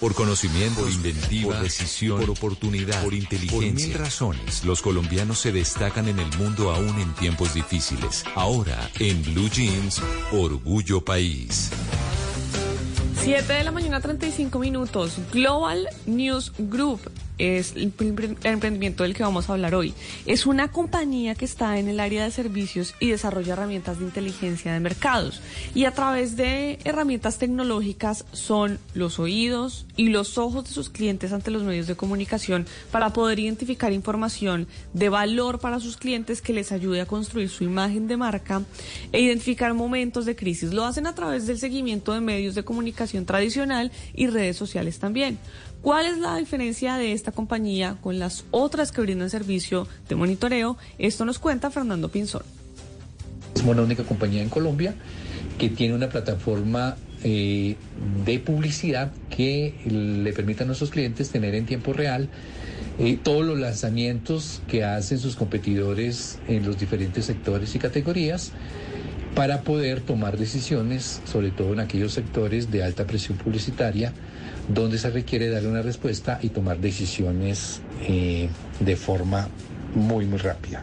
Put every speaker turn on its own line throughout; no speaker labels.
Por conocimiento, por inventiva, por decisión, por oportunidad, por inteligencia. Por mil razones, los colombianos se destacan en el mundo aún en tiempos difíciles. Ahora, en Blue Jeans, Orgullo País.
7 de la mañana, 35 minutos. Global News Group es el emprendimiento del que vamos a hablar hoy. Es una compañía que está en el área de servicios y desarrolla herramientas de inteligencia de mercados. Y a través de herramientas tecnológicas son los oídos y los ojos de sus clientes ante los medios de comunicación para poder identificar información de valor para sus clientes que les ayude a construir su imagen de marca e identificar momentos de crisis. Lo hacen a través del seguimiento de medios de comunicación tradicional y redes sociales también. ¿Cuál es la diferencia de esta compañía con las otras que brindan servicio de monitoreo? Esto nos cuenta Fernando Pinzón.
Somos la única compañía en Colombia que tiene una plataforma eh, de publicidad que le permite a nuestros clientes tener en tiempo real eh, todos los lanzamientos que hacen sus competidores en los diferentes sectores y categorías para poder tomar decisiones, sobre todo en aquellos sectores de alta presión publicitaria, donde se requiere dar una respuesta y tomar decisiones eh, de forma muy, muy rápida.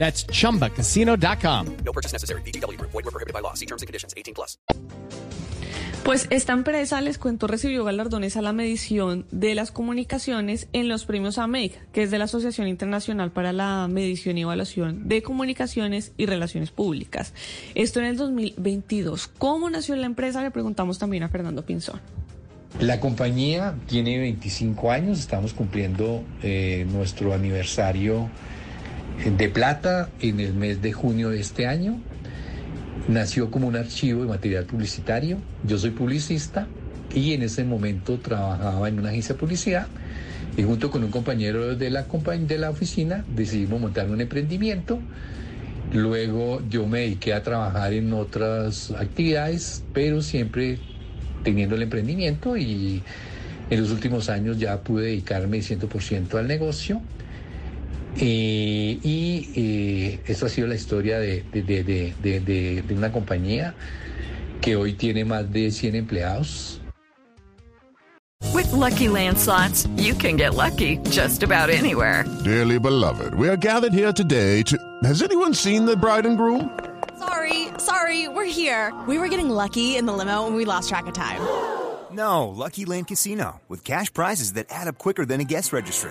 That's chumbacasino.com.
No purchase necessary. BGW. Void were prohibited by law. See terms and conditions 18 plus.
Pues esta empresa, les cuento, recibió galardones a la medición de las comunicaciones en los premios AMEC, que es de la Asociación Internacional para la Medición y Evaluación de Comunicaciones y Relaciones Públicas. Esto en el 2022. ¿Cómo nació la empresa? Le preguntamos también a Fernando Pinzón.
La compañía tiene 25 años, estamos cumpliendo eh, nuestro aniversario de plata en el mes de junio de este año. Nació como un archivo de material publicitario. Yo soy publicista y en ese momento trabajaba en una agencia de publicidad y junto con un compañero de la, de la oficina decidimos montar un emprendimiento. Luego yo me dediqué a trabajar en otras actividades, pero siempre teniendo el emprendimiento y en los últimos años ya pude dedicarme 100% al negocio. Eh, y eh, esto ha sido la historia de, de, de, de, una compañía que hoy tiene más de 100 empleados.
With lucky landslots, you can get lucky just about anywhere.
Dearly beloved, we are gathered here today to. Has anyone seen the bride and groom?
Sorry, sorry, we're here. We were getting lucky in the limo and we lost track of time.
No, Lucky Land Casino, with cash prizes that add up quicker than a guest registry.